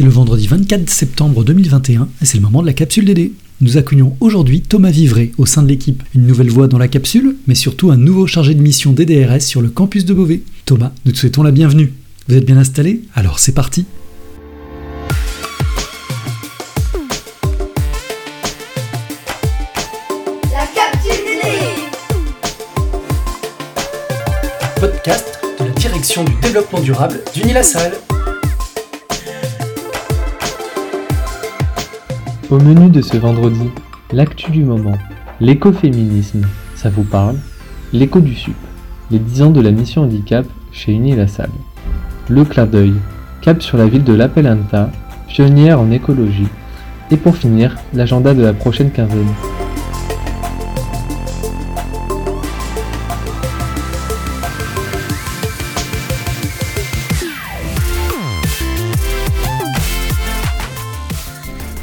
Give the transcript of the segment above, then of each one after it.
c'est le vendredi 24 septembre 2021 et c'est le moment de la capsule DD. Nous accueillons aujourd'hui Thomas Vivray au sein de l'équipe. Une nouvelle voix dans la capsule, mais surtout un nouveau chargé de mission DDRS sur le campus de Beauvais. Thomas, nous te souhaitons la bienvenue. Vous êtes bien installé? Alors c'est parti La capsule DD Podcast de la direction du développement durable d'Unilassal. Au menu de ce vendredi, l'actu du moment, l'écoféminisme, ça vous parle? L'écho du SUP, les 10 ans de la mission handicap chez Unilassal. Le clin d'œil, cap sur la ville de l'Appelanta, pionnière en écologie. Et pour finir, l'agenda de la prochaine quinzaine.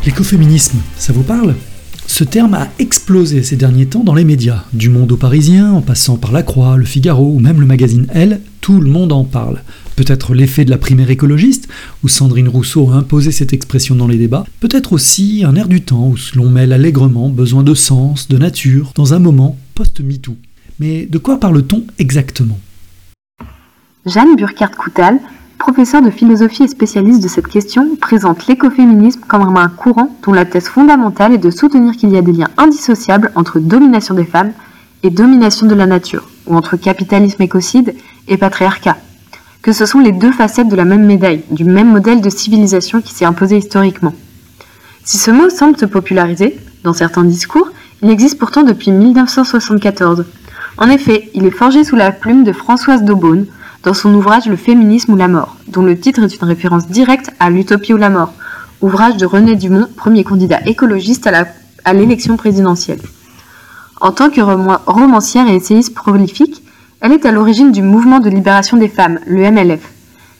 L'écoféminisme, ça vous parle? Ce terme a explosé ces derniers temps dans les médias, du monde au parisien, en passant par La Croix, Le Figaro ou même le magazine Elle, tout le monde en parle. Peut-être l'effet de la primaire écologiste, où Sandrine Rousseau a imposé cette expression dans les débats, peut-être aussi un air du temps où l'on mêle allègrement besoin de sens, de nature, dans un moment post-MeToo. Mais de quoi parle-t-on exactement? Jeanne Burkhardt-Coutal, professeure de philosophie et spécialiste de cette question, présente l'écoféminisme comme un courant dont la thèse fondamentale est de soutenir qu'il y a des liens indissociables entre domination des femmes et domination de la nature, ou entre capitalisme écocide et patriarcat, que ce sont les deux facettes de la même médaille, du même modèle de civilisation qui s'est imposé historiquement. Si ce mot semble se populariser, dans certains discours, il existe pourtant depuis 1974. En effet, il est forgé sous la plume de Françoise Daubonne, dans son ouvrage Le féminisme ou la mort, dont le titre est une référence directe à L'utopie ou la mort, ouvrage de René Dumont, premier candidat écologiste à l'élection présidentielle. En tant que romancière et essayiste prolifique, elle est à l'origine du mouvement de libération des femmes, le MLF.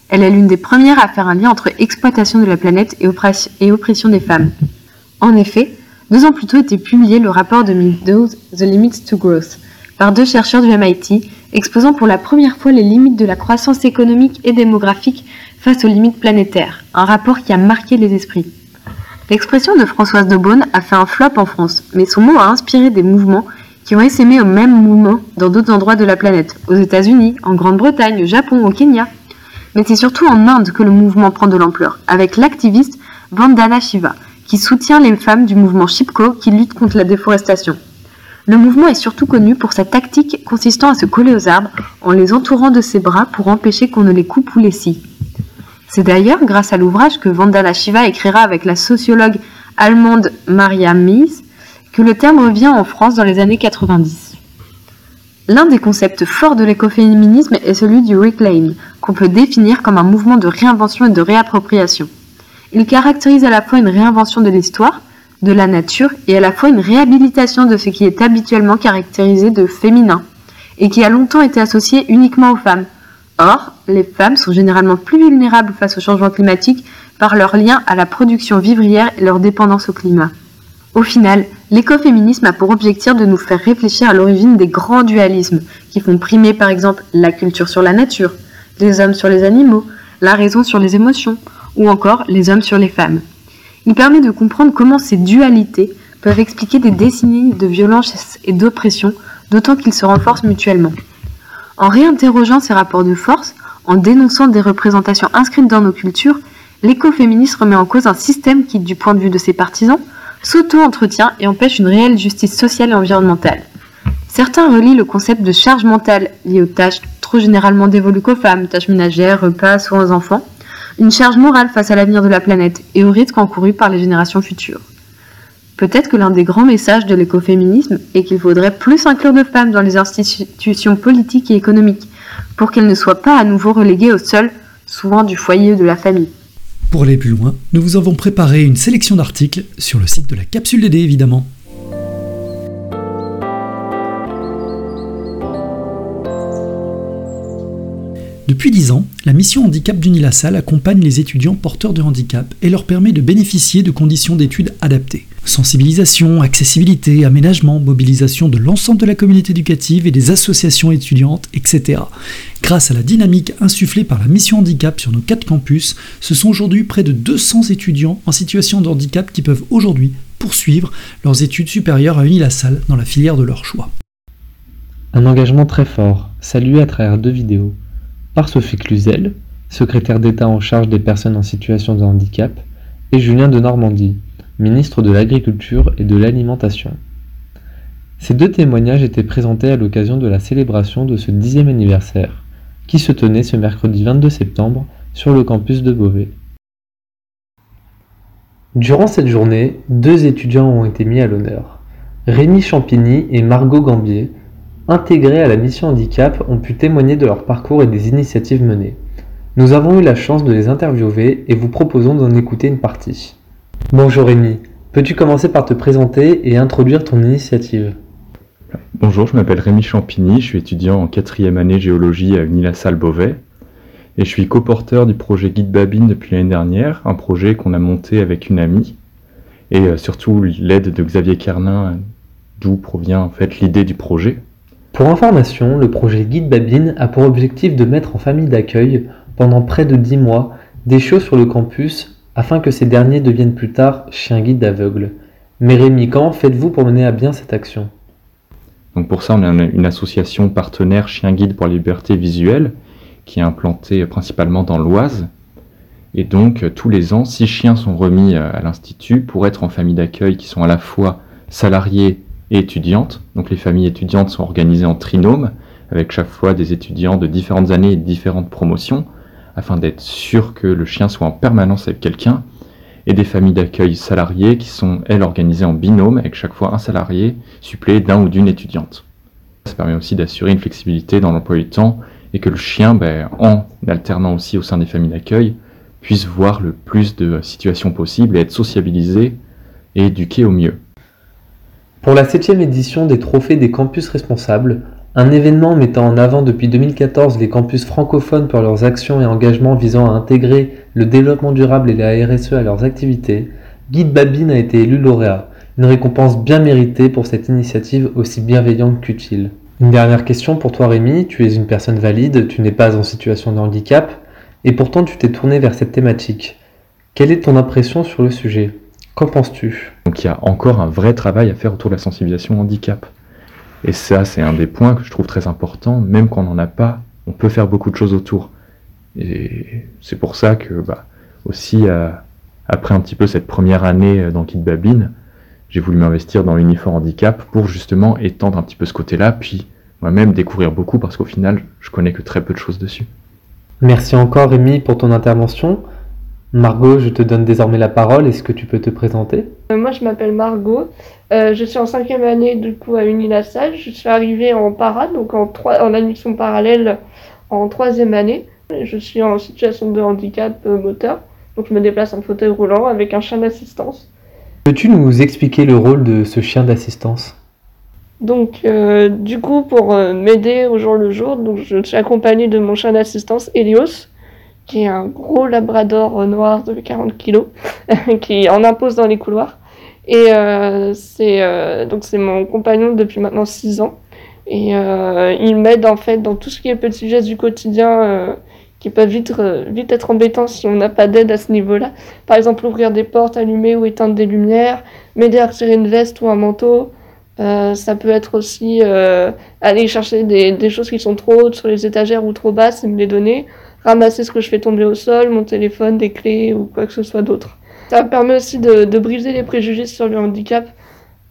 Elle est l'une des premières à faire un lien entre exploitation de la planète et, oppression des femmes. En effet, deux ans plus tôt était publié le rapport de Meadows, The Limits to Growth, par deux chercheurs du MIT, exposant pour la première fois les limites de la croissance économique et démographique face aux limites planétaires, un rapport qui a marqué les esprits. L'expression de Françoise de Beaune a fait un flop en France, mais son mot a inspiré des mouvements qui ont essaimé au même moment dans d'autres endroits de la planète, aux États-Unis, en Grande-Bretagne, au Japon, au Kenya. Mais c'est surtout en Inde que le mouvement prend de l'ampleur, avec l'activiste Vandana Shiva, qui soutient les femmes du mouvement Chipko qui lutte contre la déforestation. Le mouvement est surtout connu pour sa tactique consistant à se coller aux arbres en les entourant de ses bras pour empêcher qu'on ne les coupe ou les scie. C'est d'ailleurs grâce à l'ouvrage que Vandana Shiva écrira avec la sociologue allemande Maria Mies que le terme revient en France dans les années 90. L'un des concepts forts de l'écoféminisme est celui du reclaim, qu'on peut définir comme un mouvement de réinvention et de réappropriation. Il caractérise à la fois une réinvention de l'histoire, de la nature et à la fois une réhabilitation de ce qui est habituellement caractérisé de féminin et qui a longtemps été associé uniquement aux femmes. Or, les femmes sont généralement plus vulnérables face au changement climatique par leur lien à la production vivrière et leur dépendance au climat. Au final, l'écoféminisme a pour objectif de nous faire réfléchir à l'origine des grands dualismes qui font primer par exemple la culture sur la nature, les hommes sur les animaux, la raison sur les émotions, ou encore les hommes sur les femmes. Il permet de comprendre comment ces dualités peuvent expliquer des décennies de violence et d'oppression, d'autant qu'ils se renforcent mutuellement. En réinterrogeant ces rapports de force, en dénonçant des représentations inscrites dans nos cultures, l'écoféminisme remet en cause un système qui, du point de vue de ses partisans, s'auto-entretient et empêche une réelle justice sociale et environnementale. Certains relient le concept de charge mentale liée aux tâches trop généralement dévolues qu'aux femmes, tâches ménagères, repas, soins aux enfants, une charge morale face à l'avenir de la planète et aux risques encourus par les générations futures. Peut-être que l'un des grands messages de l'écoféminisme est qu'il faudrait plus inclure de femmes dans les institutions politiques et économiques, pour qu'elles ne soient pas à nouveau reléguées au sol, souvent du foyer de la famille. Pour aller plus loin, nous vous avons préparé une sélection d'articles sur le site de la capsule DD évidemment. Depuis 10 ans, la mission handicap d'Unilassal accompagne les étudiants porteurs de handicap et leur permet de bénéficier de conditions d'études adaptées. Sensibilisation, accessibilité, aménagement, mobilisation de l'ensemble de la communauté éducative et des associations étudiantes, etc. Grâce à la dynamique insufflée par la mission handicap sur nos quatre campus, ce sont aujourd'hui près de 200 étudiants en situation de handicap qui peuvent aujourd'hui poursuivre leurs études supérieures à Unilassal dans la filière de leur choix. Un engagement très fort, salué à travers deux vidéos par Sophie Cluzel, secrétaire d'État en charge des personnes en situation de handicap, et Julien de Normandie, ministre de l'Agriculture et de l'Alimentation. Ces deux témoignages étaient présentés à l'occasion de la célébration de ce dixième anniversaire, qui se tenait ce mercredi 22 septembre sur le campus de Beauvais. Durant cette journée, deux étudiants ont été mis à l'honneur. Rémi Champigny et Margot Gambier, intégrés à la mission handicap, ont pu témoigner de leur parcours et des initiatives menées. Nous avons eu la chance de les interviewer et vous proposons d'en écouter une partie. Bonjour Rémi, peux-tu commencer par te présenter et introduire ton initiative? Bonjour, je m'appelle Rémi Champigny, je suis étudiant en quatrième année géologie à Unilassal Beauvais et je suis coporteur du projet Guide Babine depuis l'année dernière, un projet qu'on a monté avec une amie et euh, surtout l'aide de Xavier Kernin, d'où provient en fait l'idée du projet. Pour information, le projet Guide Babine a pour objectif de mettre en famille d'accueil, pendant près de 10 mois, des chiots sur le campus afin que ces derniers deviennent plus tard chiens guides aveugles. Mais Rémi, comment faites-vous pour mener à bien cette action? Donc pour ça, on a une association partenaire Chien Guide pour la liberté visuelle qui est implantée principalement dans l'Oise. Et donc tous les ans, six chiens sont remis à l'institut pour être en famille d'accueil qui sont à la fois salariés et étudiantes. Donc les familles étudiantes sont organisées en trinôme, avec chaque fois des étudiants de différentes années et différentes promotions, afin d'être sûr que le chien soit en permanence avec quelqu'un, et des familles d'accueil salariées qui sont, elles, organisées en binôme, avec chaque fois un salarié suppléé d'un ou d'une étudiante. Ça permet aussi d'assurer une flexibilité dans l'emploi du temps, et que le chien, ben, en alternant aussi au sein des familles d'accueil, puisse voir le plus de situations possibles et être sociabilisé et éduqué au mieux. Pour la septième édition des Trophées des campus responsables, un événement mettant en avant depuis 2014 les campus francophones pour leurs actions et engagements visant à intégrer le développement durable et la RSE à leurs activités, Guide Babine a été élu lauréat, une récompense bien méritée pour cette initiative aussi bienveillante qu'utile. Une dernière question pour toi Rémi, tu es une personne valide, tu n'es pas en situation de handicap, et pourtant tu t'es tourné vers cette thématique. Quelle est ton impression sur le sujet? Qu'en penses-tu? Donc il y a encore un vrai travail à faire autour de la sensibilisation au handicap. Et ça, c'est un des points que je trouve très important. Même quand on n'en a pas, on peut faire beaucoup de choses autour. Et c'est pour ça que, bah, aussi, euh, après un petit peu cette première année euh, dans Kid Babine, j'ai voulu m'investir dans l'uniforme handicap pour justement étendre un petit peu ce côté-là, puis moi-même découvrir beaucoup parce qu'au final, je connais que très peu de choses dessus. Merci encore Rémi pour ton intervention. Margot, je te donne désormais la parole. Est-ce que tu peux te présenter? Euh, Moi, je m'appelle Margot. Euh, je suis en cinquième année du coup à Unilassal. Je suis arrivée en para, donc en, trois, en admission parallèle en troisième année. Je suis en situation de handicap euh, moteur, donc je me déplace en fauteuil roulant avec un chien d'assistance. Peux-tu nous expliquer le rôle de ce chien d'assistance? Donc, du coup, pour m'aider au jour le jour, donc je suis accompagnée de mon chien d'assistance Helios, qui est un gros labrador noir de 40 kilos, qui en impose dans les couloirs. Et euh, c'est euh, donc c'est mon compagnon depuis maintenant 6 ans. Et euh, il m'aide en fait dans tout ce qui est petits gestes du quotidien euh, qui peuvent vite, euh, vite être embêtants si on n'a pas d'aide à ce niveau-là. Par exemple, ouvrir des portes, allumer ou éteindre des lumières, m'aider à retirer une veste ou un manteau. Euh, ça peut être aussi aller chercher des, des choses qui sont trop hautes sur les étagères ou trop basses et me les donner. Ramasser ce que je fais tomber au sol, mon téléphone, des clés ou quoi que ce soit d'autre. Ça me permet aussi de, briser les préjugés sur le handicap.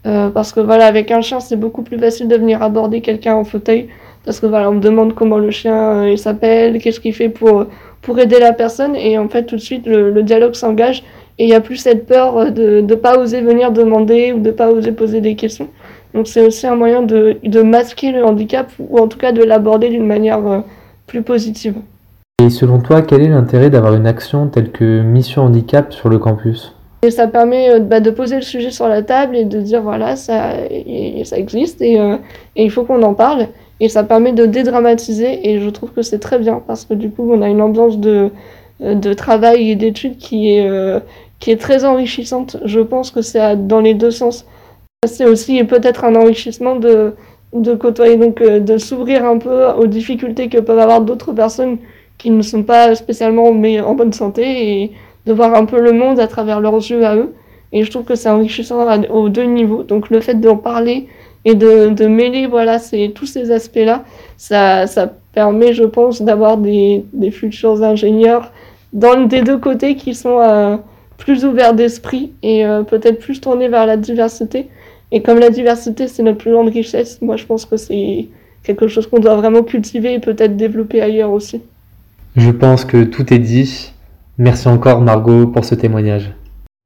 Euh, parce que voilà, avec un chien, c'est beaucoup plus facile de venir aborder quelqu'un en fauteuil. Parce que voilà, on me demande comment le chien euh, s'appelle, qu'est-ce qu'il fait pour, pour aider la personne. Et en fait, tout de suite, le, dialogue s'engage. Et il n'y a plus cette peur euh, de ne pas oser venir demander ou de pas oser poser des questions. Donc c'est aussi un moyen de, de masquer le handicap ou en tout cas de l'aborder d'une manière plus positive. Et selon toi, quel est l'intérêt d'avoir une action telle que Mission Handicap sur le campus? Et ça permet euh, bah, de poser le sujet sur la table et de dire voilà, ça, existe et, euh, et il faut qu'on en parle. et ça permet de dédramatiser et je trouve que c'est très bien parce que du coup on a une ambiance de, de travail et d'études qui est, euh, très enrichissante. Je pense que c'est dans les deux sens. C'est aussi peut-être un enrichissement de, de côtoyer, donc euh, de s'ouvrir un peu aux difficultés que peuvent avoir d'autres personnes qui ne sont pas spécialement mais en bonne santé et de voir un peu le monde à travers leurs yeux à eux. Et je trouve que c'est enrichissant aux deux niveaux. Donc le fait d'en parler et de, de mêler voilà, c'est tous ces aspects-là, ça, ça permet, je pense, d'avoir des, des futurs ingénieurs dans des deux côtés qui sont euh, plus ouverts d'esprit et euh, peut-être plus tournés vers la diversité. Et comme la diversité, c'est notre plus grande richesse, moi je pense que c'est quelque chose qu'on doit vraiment cultiver et peut-être développer ailleurs aussi. Je pense que tout est dit. Merci encore Margot pour ce témoignage.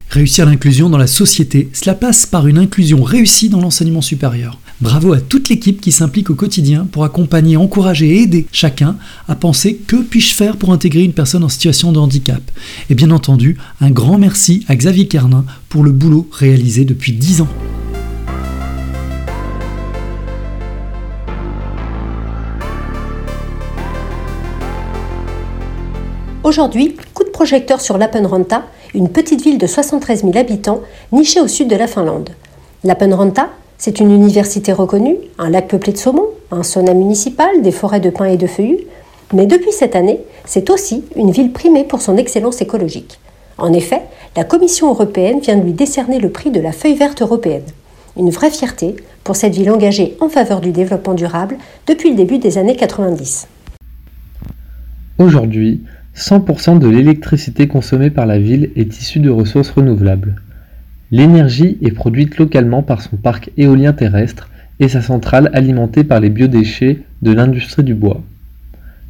Réussir l'inclusion dans la société, cela passe par une inclusion réussie dans l'enseignement supérieur. Bravo à toute l'équipe qui s'implique au quotidien pour accompagner, encourager et aider chacun à penser que puis-je faire pour intégrer une personne en situation de handicap. Et bien entendu, un grand merci à Xavier Kernin pour le boulot réalisé depuis 10 ans. Aujourd'hui, coup de projecteur sur Lapenranta, une petite ville de 73 000 habitants nichée au sud de la Finlande. Lapenranta, c'est une université reconnue, un lac peuplé de saumon, un sauna municipal, des forêts de pins et de feuillus. Mais depuis cette année, c'est aussi une ville primée pour son excellence écologique. En effet, la Commission européenne vient de lui décerner le prix de la feuille verte européenne. Une vraie fierté pour cette ville engagée en faveur du développement durable depuis le début des années 90. Aujourd'hui, 100% de l'électricité consommée par la ville est issue de ressources renouvelables. L'énergie est produite localement par son parc éolien terrestre et sa centrale alimentée par les biodéchets de l'industrie du bois.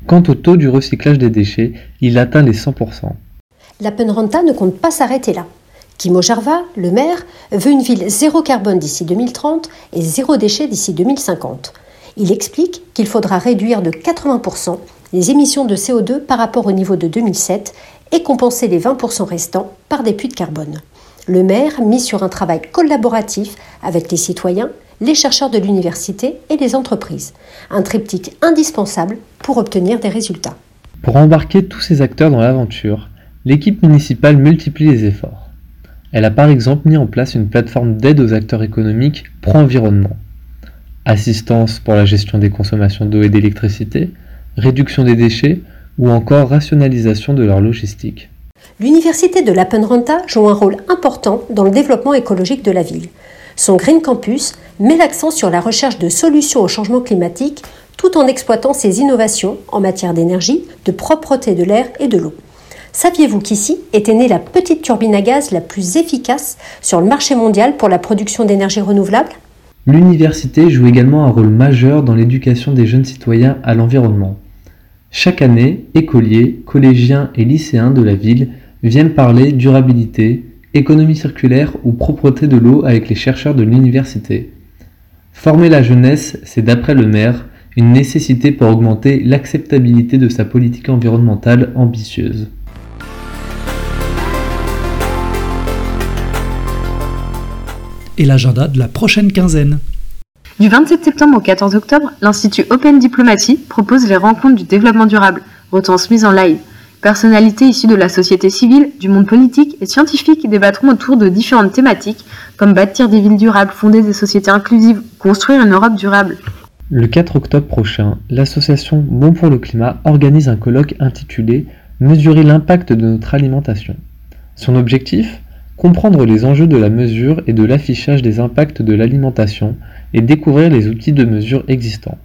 Quant au taux du recyclage des déchets, il atteint les 100%. La Penranta ne compte pas s'arrêter là. Kimo Jarva, le maire, veut une ville zéro carbone d'ici 2030 et zéro déchet d'ici 2050. Il explique qu'il faudra réduire de 80% les émissions de CO2 par rapport au niveau de 2007 et compenser les 20% restants par des puits de carbone. Le maire mise sur un travail collaboratif avec les citoyens, les chercheurs de l'université et les entreprises. Un triptyque indispensable pour obtenir des résultats. Pour embarquer tous ces acteurs dans l'aventure, l'équipe municipale multiplie les efforts. Elle a par exemple mis en place une plateforme d'aide aux acteurs économiques pro-environnement. Assistance pour la gestion des consommations d'eau et d'électricité, réduction des déchets ou encore rationalisation de leur logistique. L'université de Lapenranta joue un rôle important dans le développement écologique de la ville. Son Green Campus met l'accent sur la recherche de solutions au changement climatique tout en exploitant ses innovations en matière d'énergie, de propreté de l'air et de l'eau. Saviez-vous qu'ici était née la petite turbine à gaz la plus efficace sur le marché mondial pour la production d'énergie renouvelable? L'université joue également un rôle majeur dans l'éducation des jeunes citoyens à l'environnement. Chaque année, écoliers, collégiens et lycéens de la ville viennent parler durabilité, économie circulaire ou propreté de l'eau avec les chercheurs de l'université. Former la jeunesse, c'est d'après le maire une nécessité pour augmenter l'acceptabilité de sa politique environnementale ambitieuse. Et l'agenda de la prochaine quinzaine. Du 27 septembre au 14 octobre, l'Institut Open Diplomatie propose les rencontres du développement durable, retransmises en live. Personnalités issues de la société civile, du monde politique et scientifique débattront autour de différentes thématiques comme bâtir des villes durables, fonder des sociétés inclusives, construire une Europe durable. Le 4 octobre prochain, l'association Bon pour le climat organise un colloque intitulé Mesurer l'impact de notre alimentation. Son objectif? Comprendre les enjeux de la mesure et de l'affichage des impacts de l'alimentation et découvrir les outils de mesure existants.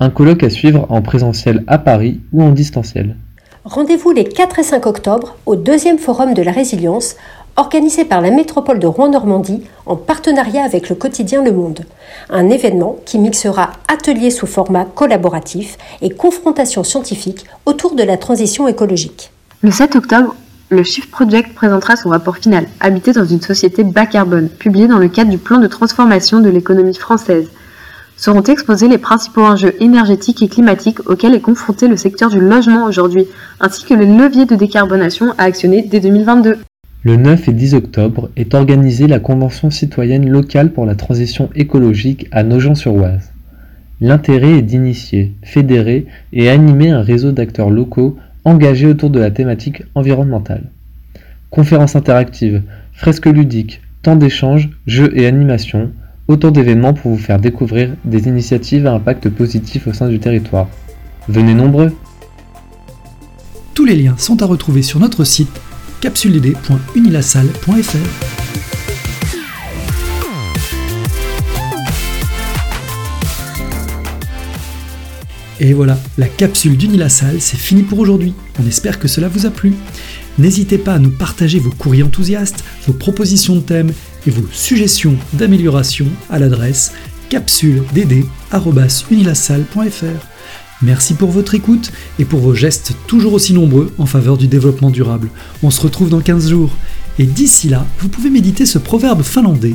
Un colloque à suivre en présentiel à Paris ou en distanciel. Rendez-vous les 4 et 5 octobre au deuxième forum de la résilience, organisé par la métropole de Rouen-Normandie en partenariat avec le quotidien Le Monde. Un événement qui mixera ateliers sous format collaboratif et confrontation scientifique autour de la transition écologique. Le 7 octobre, le Shift Project présentera son rapport final, Habiter dans une société bas carbone, publié dans le cadre du plan de transformation de l'économie française. Seront exposés les principaux enjeux énergétiques et climatiques auxquels est confronté le secteur du logement aujourd'hui, ainsi que les leviers de décarbonation à actionner dès 2022. Le 9 et 10 octobre est organisée la Convention citoyenne locale pour la transition écologique à Nogent-sur-Oise. L'intérêt est d'initier, fédérer et animer un réseau d'acteurs locaux engagés autour de la thématique environnementale. Conférences interactives, fresques ludiques, temps d'échange, jeux et animations, autant d'événements pour vous faire découvrir des initiatives à impact positif au sein du territoire. Venez nombreux Tous les liens sont à retrouver sur notre site capsuledd.unilassal.fr. Et voilà, la capsule d'Unilassal, c'est fini pour aujourd'hui. On espère que cela vous a plu. N'hésitez pas à nous partager vos courriers enthousiastes, vos propositions de thèmes et vos suggestions d'amélioration à l'adresse capsuledd.unilassal.fr. Merci pour votre écoute et pour vos gestes toujours aussi nombreux en faveur du développement durable. On se retrouve dans 15 jours. Et d'ici là, vous pouvez méditer ce proverbe finlandais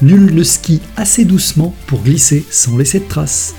Nul ne skie assez doucement pour glisser sans laisser de traces.